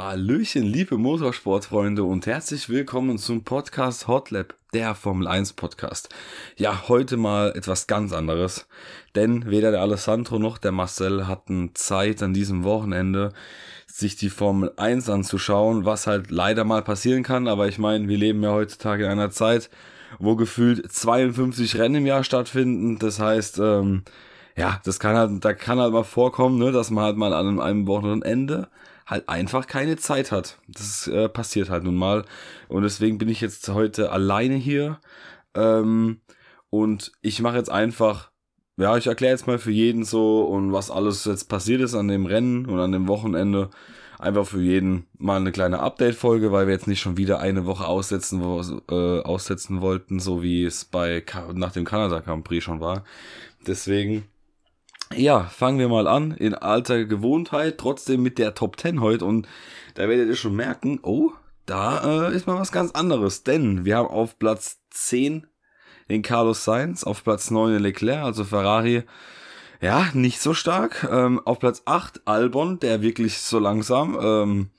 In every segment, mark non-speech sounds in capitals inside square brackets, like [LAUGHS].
Hallöchen, liebe Motorsportfreunde und herzlich willkommen zum Podcast Hotlap, der Formel 1 Podcast. Ja, heute mal etwas ganz anderes, denn weder der Alessandro noch der Marcel hatten Zeit an diesem Wochenende, sich die Formel 1 anzuschauen, was halt leider mal passieren kann, aber ich meine, wir leben ja heutzutage in einer Zeit, wo gefühlt 52 Rennen im Jahr stattfinden, das heißt, ähm, ja, das kann halt, da kann halt mal vorkommen, ne, dass man halt mal an einem Wochenende halt einfach keine Zeit hat. Das äh, passiert halt nun mal. Und deswegen bin ich jetzt heute alleine hier. Ähm, und ich mache jetzt einfach, ja, ich erkläre jetzt mal für jeden so und was alles jetzt passiert ist an dem Rennen und an dem Wochenende. Einfach für jeden mal eine kleine Update-Folge, weil wir jetzt nicht schon wieder eine Woche aussetzen, wo, äh, aussetzen wollten, so wie es bei nach dem Kanada Grand Prix schon war. Deswegen ja, fangen wir mal an. In alter Gewohnheit, trotzdem mit der Top 10 heute. Und da werdet ihr schon merken, oh, da äh, ist mal was ganz anderes. Denn wir haben auf Platz 10 den Carlos Sainz, auf Platz 9 den Leclerc, also Ferrari. Ja, nicht so stark. Ähm, auf Platz 8 Albon, der wirklich so langsam ähm,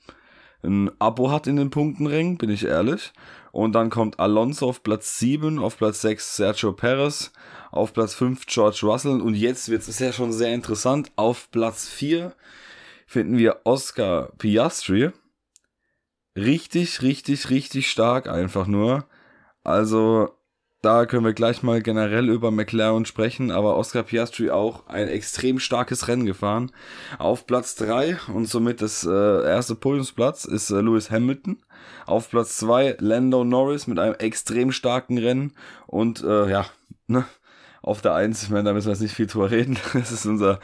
ein Abo hat in den Punktenring, bin ich ehrlich. Und dann kommt Alonso auf Platz 7, auf Platz 6 Sergio Perez, auf Platz 5 George Russell und jetzt wird es ja schon sehr interessant. Auf Platz 4 finden wir Oscar Piastri. Richtig, richtig, richtig stark einfach nur. Also da können wir gleich mal generell über McLaren sprechen, aber Oscar Piastri auch ein extrem starkes Rennen gefahren. Auf Platz 3 und somit das äh, erste Podiumsplatz ist äh, Lewis Hamilton. Auf Platz 2 Lando Norris mit einem extrem starken Rennen und äh, ja, ne, auf der Eins, ich meine, da müssen wir jetzt nicht viel drüber reden. [LAUGHS] Das ist unser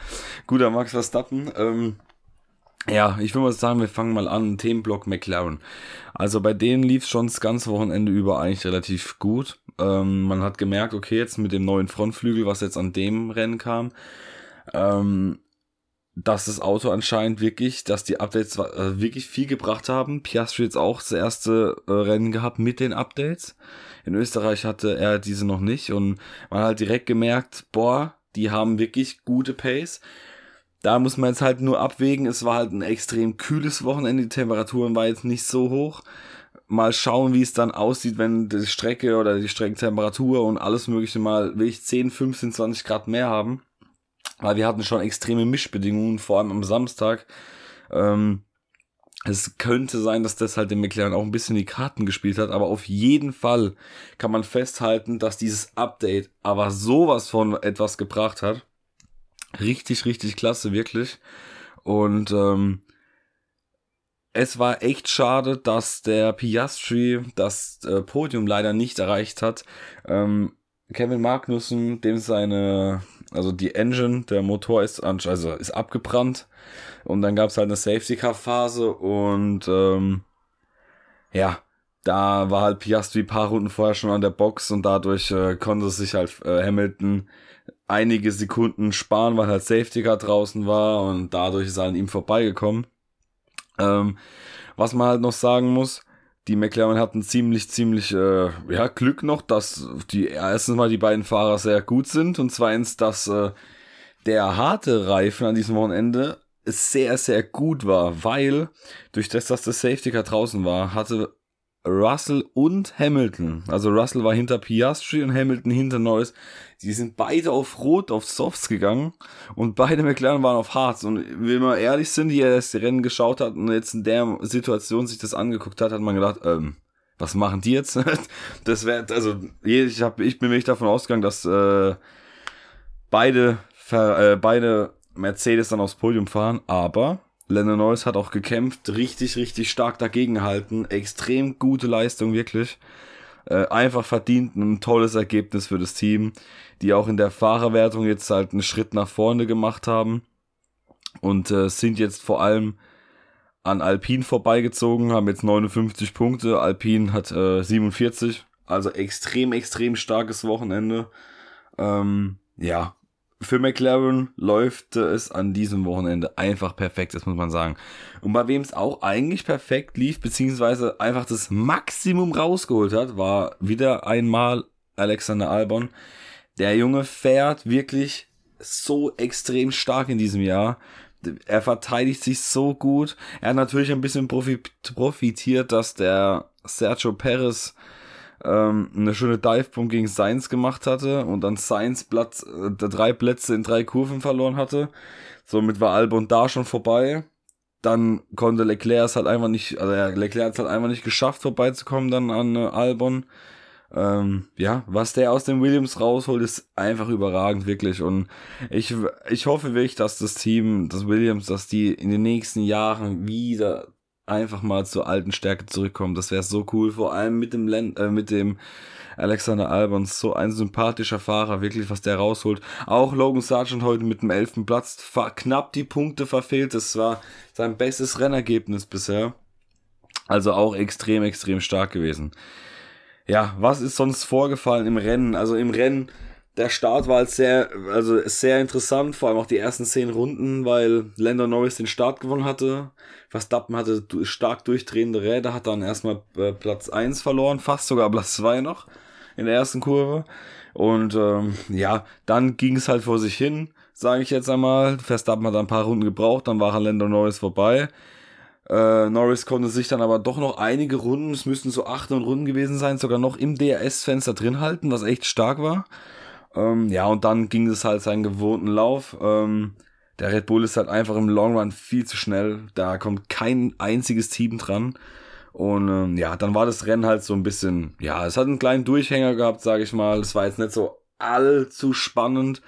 guter Max Verstappen. Ähm, ja, ich würde mal sagen, wir fangen mal an. Themenblock McLaren. Also bei denen lief es schon das ganze Wochenende über eigentlich relativ gut. Ähm, man hat gemerkt, okay, jetzt mit dem neuen Frontflügel, was jetzt an dem Rennen kam, ähm, dass das Auto anscheinend wirklich, dass die Updates äh, wirklich viel gebracht haben. Piastri jetzt auch das erste äh, Rennen gehabt mit den Updates. In Österreich hatte er diese noch nicht und man hat direkt gemerkt, boah, die haben wirklich gute Pace. Da muss man jetzt halt nur abwägen. Es war halt ein extrem kühles Wochenende. Die Temperaturen waren jetzt nicht so hoch. Mal schauen, wie es dann aussieht, wenn die Strecke oder die Streckentemperatur und alles mögliche mal wirklich 10, 15, 20 Grad mehr haben weil wir hatten schon extreme Mischbedingungen, vor allem am Samstag. Ähm, es könnte sein, dass das halt dem McLaren auch ein bisschen die Karten gespielt hat, aber auf jeden Fall kann man festhalten, dass dieses Update aber sowas von etwas gebracht hat. Richtig, richtig klasse, wirklich. Und ähm, es war echt schade, dass der Piastri das äh, Podium leider nicht erreicht hat. Ähm, Kevin Magnussen, dem seine also die Engine, der Motor ist, also ist abgebrannt. Und dann gab es halt eine Safety Car Phase und ähm, ja, da war halt Piastri paar Runden vorher schon an der Box und dadurch äh, konnte sich halt äh, Hamilton einige Sekunden sparen, weil halt Safety Car draußen war und dadurch ist er an ihm vorbeigekommen. Ähm, was man halt noch sagen muss, die McLaren hatten ziemlich, ziemlich äh, ja, Glück noch, dass die erstens mal die beiden Fahrer sehr gut sind und zweitens, dass äh, der harte Reifen an diesem Wochenende sehr, sehr gut war, weil durch das, dass das Safety Car draußen war, hatte Russell und Hamilton. Also Russell war hinter Piastri und Hamilton hinter Norris. Die sind beide auf Rot, auf Softs gegangen und beide McLaren waren auf Harz. Und wenn wir ehrlich sind, die das Rennen geschaut hat und jetzt in der Situation sich das angeguckt hat, hat man gedacht, ähm, was machen die jetzt? [LAUGHS] das wäre, also ich, hab, ich bin wirklich davon ausgegangen, dass äh, beide, äh, beide Mercedes dann aufs Podium fahren, aber Lennon Norris hat auch gekämpft, richtig, richtig stark dagegen gehalten. Extrem gute Leistung, wirklich. Äh, einfach verdient ein tolles Ergebnis für das Team, die auch in der Fahrerwertung jetzt halt einen Schritt nach vorne gemacht haben und äh, sind jetzt vor allem an Alpine vorbeigezogen, haben jetzt 59 Punkte, Alpine hat äh, 47, also extrem, extrem starkes Wochenende. Ähm, ja, für McLaren läuft es an diesem Wochenende einfach perfekt, das muss man sagen. Und bei wem es auch eigentlich perfekt lief, beziehungsweise einfach das Maximum rausgeholt hat, war wieder einmal Alexander Albon. Der Junge fährt wirklich so extrem stark in diesem Jahr. er verteidigt sich so gut. Er hat natürlich ein bisschen profitiert, dass der Sergio Perez ähm, eine schöne Divebomb gegen Sainz gemacht hatte und dann Sainz Platz, äh, drei Plätze in drei Kurven verloren hatte. Somit war Albon da schon vorbei. Dann konnte Leclerc es halt einfach nicht, also ja, Leclerc hat es halt einfach nicht geschafft, vorbeizukommen dann an äh, Albon. Ähm, ja, was der aus dem Williams rausholt, ist einfach überragend, wirklich. Und ich, ich hoffe wirklich, dass das Team, das Williams, dass die in den nächsten Jahren wieder einfach mal zur alten Stärke zurückkommen. Das wäre so cool, vor allem mit dem Len äh, mit dem Alexander Albon, so ein sympathischer Fahrer, wirklich, was der rausholt. Auch Logan Sargent heute mit dem elften Platz knapp die Punkte verfehlt. Das war sein bestes Rennergebnis bisher. Also auch extrem, extrem stark gewesen. Ja, was ist sonst vorgefallen im Rennen? Also im Rennen der Start war halt sehr, also sehr interessant, vor allem auch die ersten zehn Runden, weil Lando Norris den Start gewonnen hatte. Verstappen hatte stark durchdrehende Räder, hat dann erstmal äh, Platz eins verloren, fast sogar Platz zwei noch in der ersten Kurve. Und ähm, ja, dann ging es halt vor sich hin, sage ich jetzt einmal. Verstappen hat ein paar Runden gebraucht, dann war Lando Norris vorbei. Äh, Norris konnte sich dann aber doch noch einige Runden, es müssten so acht Runden gewesen sein, sogar noch im DRS-Fenster drin halten, was echt stark war. Ähm, ja, und dann ging es halt seinen gewohnten Lauf. Ähm, der Red Bull ist halt einfach im Long Run viel zu schnell. Da kommt kein einziges Team dran. Und ähm, ja, dann war das Rennen halt so ein bisschen, ja, es hat einen kleinen Durchhänger gehabt, sage ich mal. Es war jetzt nicht so allzu spannend.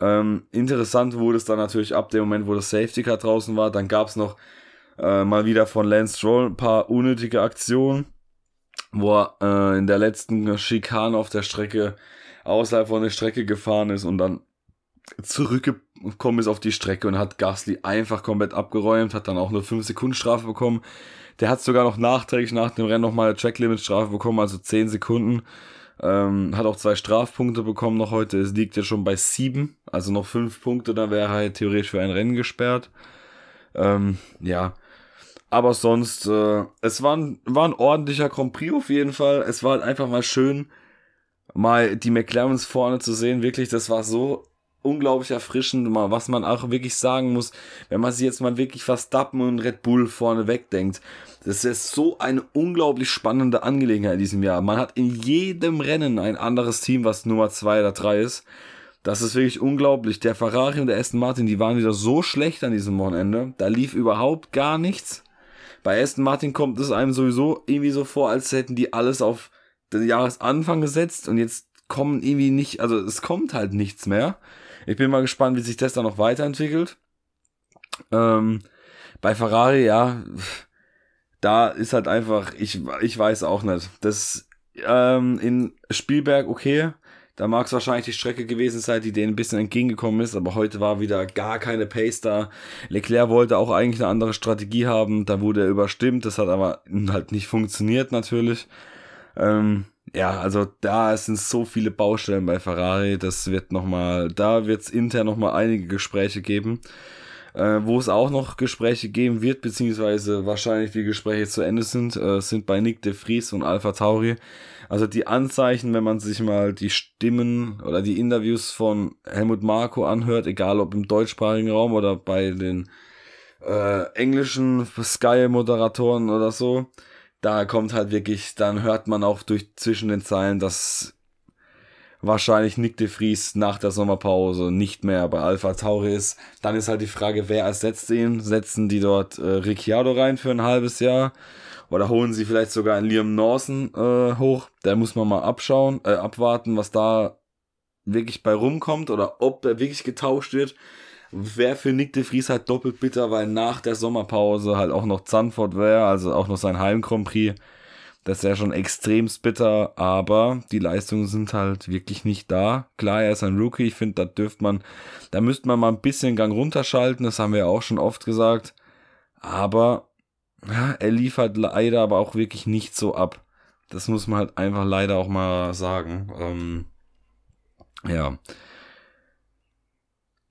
Ähm, interessant wurde es dann natürlich ab dem Moment, wo das Safety Car draußen war. Dann gab es noch äh, mal wieder von Lance Stroll ein paar unnötige Aktionen, wo er äh, in der letzten Schikane auf der Strecke außerhalb von der Strecke gefahren ist und dann zurückgekommen ist auf die Strecke und hat Gasly einfach komplett abgeräumt, hat dann auch nur 5 Sekunden Strafe bekommen. Der hat sogar noch nachträglich nach dem Rennen nochmal eine Tracklimit Strafe bekommen, also 10 Sekunden. Ähm, hat auch zwei Strafpunkte bekommen noch heute. Es liegt jetzt schon bei 7, also noch 5 Punkte, da wäre er halt theoretisch für ein Rennen gesperrt. Ähm, ja. Aber sonst, äh, es war ein, war ein ordentlicher Grand Prix auf jeden Fall. Es war halt einfach mal schön, mal die McLarens vorne zu sehen, wirklich, das war so unglaublich erfrischend, mal was man auch wirklich sagen muss, wenn man sich jetzt mal wirklich Verstappen und Red Bull vorne wegdenkt. Das ist so eine unglaublich spannende Angelegenheit in diesem Jahr. Man hat in jedem Rennen ein anderes Team, was Nummer zwei oder drei ist. Das ist wirklich unglaublich. Der Ferrari und der Aston Martin, die waren wieder so schlecht an diesem Wochenende. Da lief überhaupt gar nichts. Bei Aston Martin kommt es einem sowieso irgendwie so vor, als hätten die alles auf den Jahresanfang gesetzt und jetzt kommen irgendwie nicht, also es kommt halt nichts mehr. Ich bin mal gespannt, wie sich das dann noch weiterentwickelt. Ähm, bei Ferrari, ja, da ist halt einfach, ich, ich weiß auch nicht. Das ähm, in Spielberg, okay, da mag es wahrscheinlich die Strecke gewesen sein, die denen ein bisschen entgegengekommen ist, aber heute war wieder gar keine Pace da. Leclerc wollte auch eigentlich eine andere Strategie haben, da wurde er überstimmt, das hat aber halt nicht funktioniert natürlich. Ähm, ja, also da sind so viele Baustellen bei Ferrari, das wird nochmal, da wird es intern nochmal einige Gespräche geben. Äh, wo es auch noch Gespräche geben wird, beziehungsweise wahrscheinlich die Gespräche zu Ende sind, äh, sind bei Nick de Vries und Alpha Tauri. Also die Anzeichen, wenn man sich mal die Stimmen oder die Interviews von Helmut Marko anhört, egal ob im deutschsprachigen Raum oder bei den äh, englischen Sky-Moderatoren oder so, da kommt halt wirklich, dann hört man auch durch zwischen den Zeilen, dass wahrscheinlich Nick de Vries nach der Sommerpause nicht mehr bei Alpha Tauri ist. Dann ist halt die Frage, wer ersetzt ihn? Setzen die dort äh, Ricciardo rein für ein halbes Jahr? Oder holen sie vielleicht sogar einen Liam Lawson äh, hoch? Der muss man mal abschauen, äh, abwarten, was da wirklich bei rumkommt oder ob er wirklich getauscht wird wäre für Nick de Vries halt doppelt bitter, weil nach der Sommerpause halt auch noch Zandvoort wäre, also auch noch sein Heim Grand Prix. Das wäre schon extrem bitter, aber die Leistungen sind halt wirklich nicht da. Klar, er ist ein Rookie. Ich finde, da dürfte man, da müsste man mal ein bisschen Gang runterschalten. Das haben wir ja auch schon oft gesagt. Aber ja, er liefert leider aber auch wirklich nicht so ab. Das muss man halt einfach leider auch mal sagen. Ähm, ja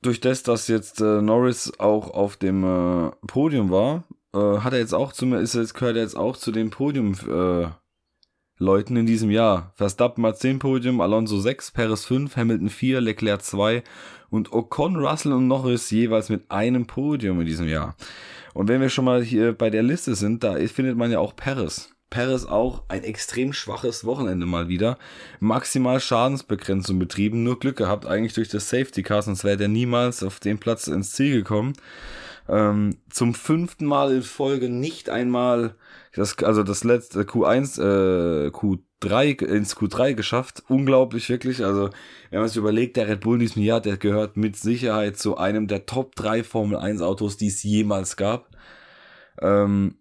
durch das, dass jetzt äh, Norris auch auf dem äh, Podium war, äh, hat er jetzt auch zu mir, ist jetzt, gehört er jetzt auch zu den Podium, äh, Leuten in diesem Jahr. Verstappen hat 10 Podium, Alonso 6, Perez 5, Hamilton 4, Leclerc 2 und Ocon, Russell und Norris jeweils mit einem Podium in diesem Jahr. Und wenn wir schon mal hier bei der Liste sind, da findet man ja auch Perez. Perez auch ein extrem schwaches Wochenende mal wieder. Maximal Schadensbegrenzung betrieben, nur Glück gehabt eigentlich durch das Safety Car, sonst wäre der niemals auf den Platz ins Ziel gekommen. Ähm, zum fünften Mal in Folge nicht einmal das, also das letzte Q1, äh, Q3 ins Q3 geschafft. Unglaublich wirklich. Also wenn man sich überlegt, der Red Bull in diesem Jahr, der gehört mit Sicherheit zu einem der Top 3 Formel 1 Autos, die es jemals gab. Ähm,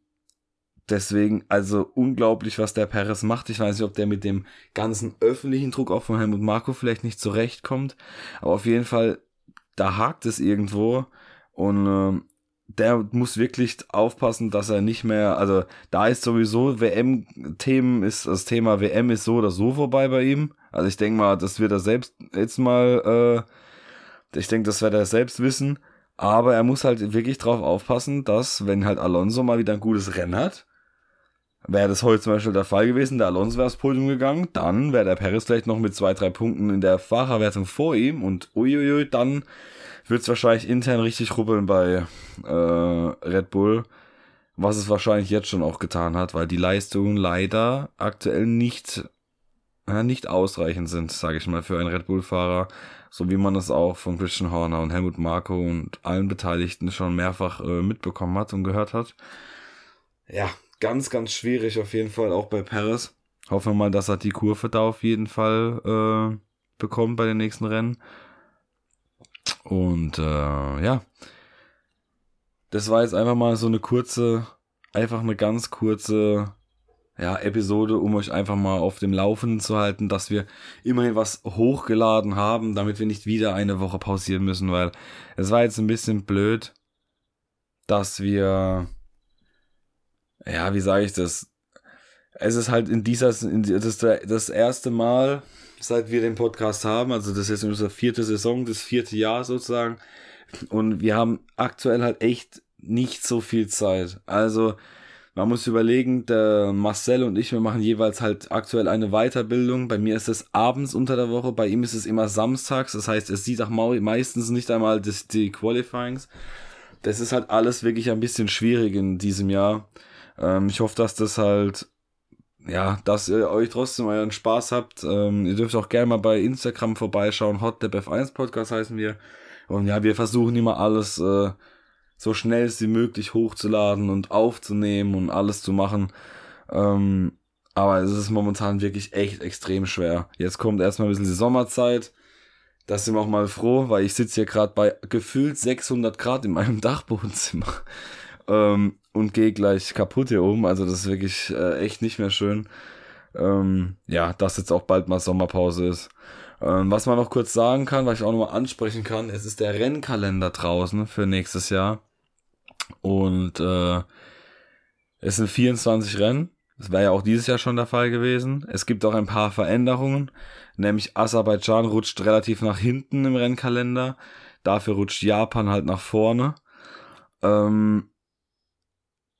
Deswegen, also unglaublich, was der Perez macht. Ich weiß nicht, ob der mit dem ganzen öffentlichen Druck auch von Helmut Marko vielleicht nicht zurechtkommt. Aber auf jeden Fall, da hakt es irgendwo. Und äh, der muss wirklich aufpassen, dass er nicht mehr, also da ist sowieso WM-Themen, ist das Thema WM ist so oder so vorbei bei ihm. Also ich denke mal, das wird er selbst jetzt mal, äh, ich denke, das wird er selbst wissen. Aber er muss halt wirklich drauf aufpassen, dass, wenn halt Alonso mal wieder ein gutes Rennen hat, Wäre das heute zum Beispiel der Fall gewesen, der Alonso wäre aufs Podium gegangen, dann wäre der Perez vielleicht noch mit zwei, drei Punkten in der Fahrerwertung vor ihm und uiuiui, dann wird es wahrscheinlich intern richtig rubbeln bei äh, Red Bull, was es wahrscheinlich jetzt schon auch getan hat, weil die Leistungen leider aktuell nicht, äh, nicht ausreichend sind, sage ich mal, für einen Red Bull-Fahrer, so wie man es auch von Christian Horner und Helmut Marko und allen Beteiligten schon mehrfach äh, mitbekommen hat und gehört hat. Ja, ganz, ganz schwierig auf jeden Fall, auch bei Paris. Hoffen wir mal, dass er die Kurve da auf jeden Fall äh, bekommt bei den nächsten Rennen. Und äh, ja, das war jetzt einfach mal so eine kurze, einfach eine ganz kurze ja, Episode, um euch einfach mal auf dem Laufenden zu halten, dass wir immerhin was hochgeladen haben, damit wir nicht wieder eine Woche pausieren müssen, weil es war jetzt ein bisschen blöd, dass wir ja, wie sage ich das? Es ist halt in dieser, in, das das erste Mal, seit wir den Podcast haben, also das ist unsere vierte Saison, das vierte Jahr sozusagen. Und wir haben aktuell halt echt nicht so viel Zeit. Also, man muss überlegen, der Marcel und ich, wir machen jeweils halt aktuell eine Weiterbildung. Bei mir ist es abends unter der Woche, bei ihm ist es immer samstags. Das heißt, es sieht auch meistens nicht einmal das, die Qualifyings. Das ist halt alles wirklich ein bisschen schwierig in diesem Jahr. Ähm, ich hoffe, dass das halt, ja, dass ihr euch trotzdem euren Spaß habt. Ähm, ihr dürft auch gerne mal bei Instagram vorbeischauen. HotDepF1 Podcast heißen wir. Und ja, wir versuchen immer alles äh, so schnell wie möglich hochzuladen und aufzunehmen und alles zu machen. Ähm, aber es ist momentan wirklich echt extrem schwer. Jetzt kommt erstmal ein bisschen die Sommerzeit. Da sind wir auch mal froh, weil ich sitze hier gerade bei gefühlt 600 Grad in meinem [LAUGHS] Dachbodenzimmer ähm, und gehe gleich kaputt hier oben. Also das ist wirklich äh, echt nicht mehr schön. Ähm, ja, dass jetzt auch bald mal Sommerpause ist. Ähm, was man noch kurz sagen kann, was ich auch nochmal ansprechen kann, es ist der Rennkalender draußen für nächstes Jahr. Und äh, es sind 24 Rennen. Das wäre ja auch dieses Jahr schon der Fall gewesen. Es gibt auch ein paar Veränderungen. Nämlich Aserbaidschan rutscht relativ nach hinten im Rennkalender. Dafür rutscht Japan halt nach vorne. Ähm,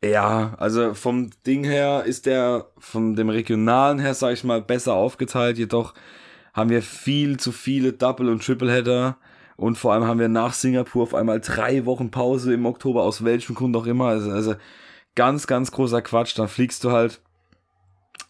ja, also vom Ding her ist der von dem regionalen her, sag ich mal, besser aufgeteilt. Jedoch haben wir viel zu viele Double- und Tripleheader. Und vor allem haben wir nach Singapur auf einmal drei Wochen Pause im Oktober, aus welchem Grund auch immer. Also, also ganz, ganz großer Quatsch. Dann fliegst du halt,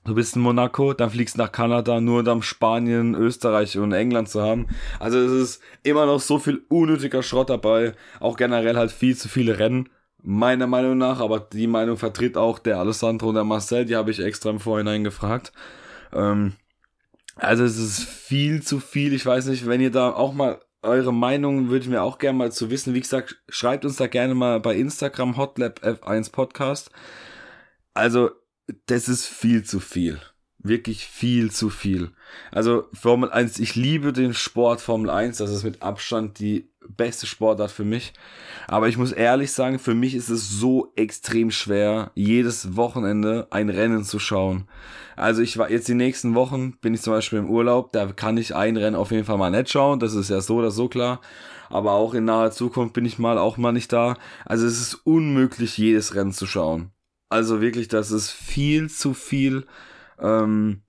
du bist in Monaco, dann fliegst nach Kanada, nur um Spanien, Österreich und England zu haben. Also es ist immer noch so viel unnötiger Schrott dabei. Auch generell halt viel zu viele Rennen meiner Meinung nach, aber die Meinung vertritt auch der Alessandro und der Marcel, die habe ich extra im Vorhinein gefragt. Ähm, also es ist viel zu viel. Ich weiß nicht, wenn ihr da auch mal eure Meinung würde ich mir auch gerne mal zu wissen. Wie gesagt, schreibt uns da gerne mal bei Instagram Hotlab F1 Podcast. Also, das ist viel zu viel. Wirklich viel zu viel. Also, Formel 1, ich liebe den Sport Formel 1. Das ist mit Abstand die beste Sportart für mich. Aber ich muss ehrlich sagen, für mich ist es so extrem schwer, jedes Wochenende ein Rennen zu schauen. Also ich war jetzt die nächsten Wochen, bin ich zum Beispiel im Urlaub, da kann ich ein Rennen auf jeden Fall mal nicht schauen, das ist ja so oder so klar. Aber auch in naher Zukunft bin ich mal auch mal nicht da. Also es ist unmöglich, jedes Rennen zu schauen. Also wirklich, das ist viel zu viel Ähm,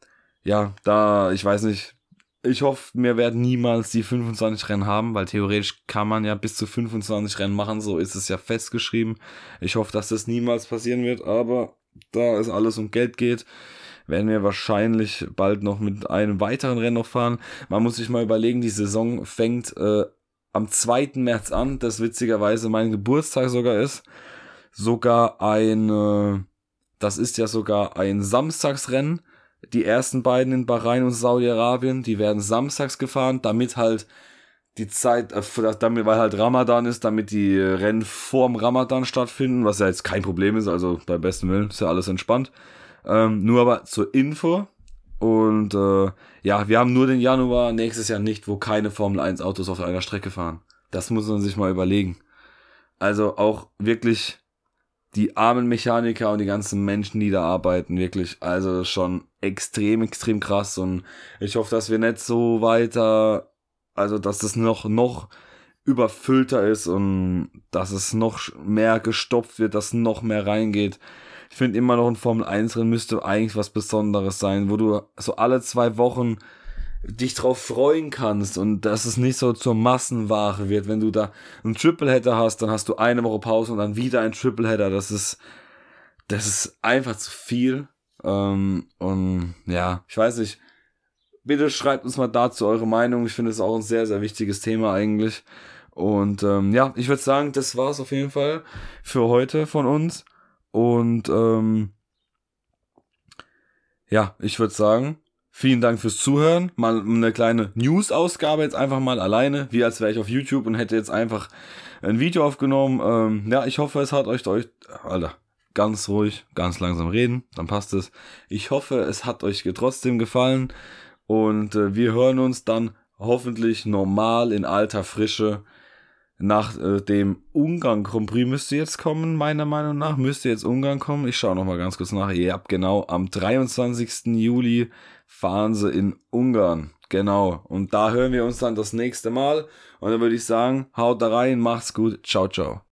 ja, da, ich weiß nicht, ich hoffe, wir werden niemals die 25 Rennen haben, weil theoretisch kann man ja bis zu 25 Rennen machen, so ist es ja festgeschrieben. Ich hoffe, dass das niemals passieren wird, aber da es alles um Geld geht, werden wir wahrscheinlich bald noch mit einem weiteren Rennen noch fahren. Man muss sich mal überlegen, die Saison fängt äh, am 2. März an, das witzigerweise mein Geburtstag sogar ist. Sogar ein, äh, das ist ja sogar ein Samstagsrennen die ersten beiden in Bahrain und Saudi-Arabien, die werden samstags gefahren, damit halt die Zeit, äh, damit, weil halt Ramadan ist, damit die Rennen vorm Ramadan stattfinden, was ja jetzt kein Problem ist, also beim besten Willen ist ja alles entspannt. Ähm, nur aber zur Info. Und äh, ja, wir haben nur den Januar nächstes Jahr nicht, wo keine Formel 1 Autos auf einer Strecke fahren. Das muss man sich mal überlegen. Also auch wirklich die armen Mechaniker und die ganzen Menschen, die da arbeiten, wirklich, also schon extrem, extrem krass und ich hoffe, dass wir nicht so weiter, also dass es noch, noch überfüllter ist und dass es noch mehr gestopft wird, dass noch mehr reingeht. Ich finde immer noch ein Formel 1 Rennen müsste eigentlich was Besonderes sein, wo du so alle zwei Wochen dich drauf freuen kannst und dass es nicht so zur Massenware wird. Wenn du da einen Tripleheader hast, dann hast du eine Woche Pause und dann wieder ein Tripleheader. Das ist, das ist einfach zu viel. Ähm, und ja, ich weiß nicht. Bitte schreibt uns mal dazu eure Meinung. Ich finde es auch ein sehr, sehr wichtiges Thema eigentlich. Und ähm, ja, ich würde sagen, das war's auf jeden Fall für heute von uns. Und ähm, ja, ich würde sagen, Vielen Dank fürs Zuhören. Mal eine kleine News-Ausgabe jetzt einfach mal alleine, wie als wäre ich auf YouTube und hätte jetzt einfach ein Video aufgenommen. Ähm, ja, ich hoffe, es hat euch, euch, Alter, ganz ruhig, ganz langsam reden, dann passt es. Ich hoffe, es hat euch trotzdem gefallen und äh, wir hören uns dann hoffentlich normal in alter Frische nach äh, dem Ungarn Grand Prix müsste jetzt kommen, meiner Meinung nach. Müsste jetzt Ungarn kommen. Ich schaue nochmal ganz kurz nach. Ja, genau. Am 23. Juli fahren sie in Ungarn. Genau. Und da hören wir uns dann das nächste Mal. Und dann würde ich sagen, haut da rein, macht's gut. Ciao, ciao.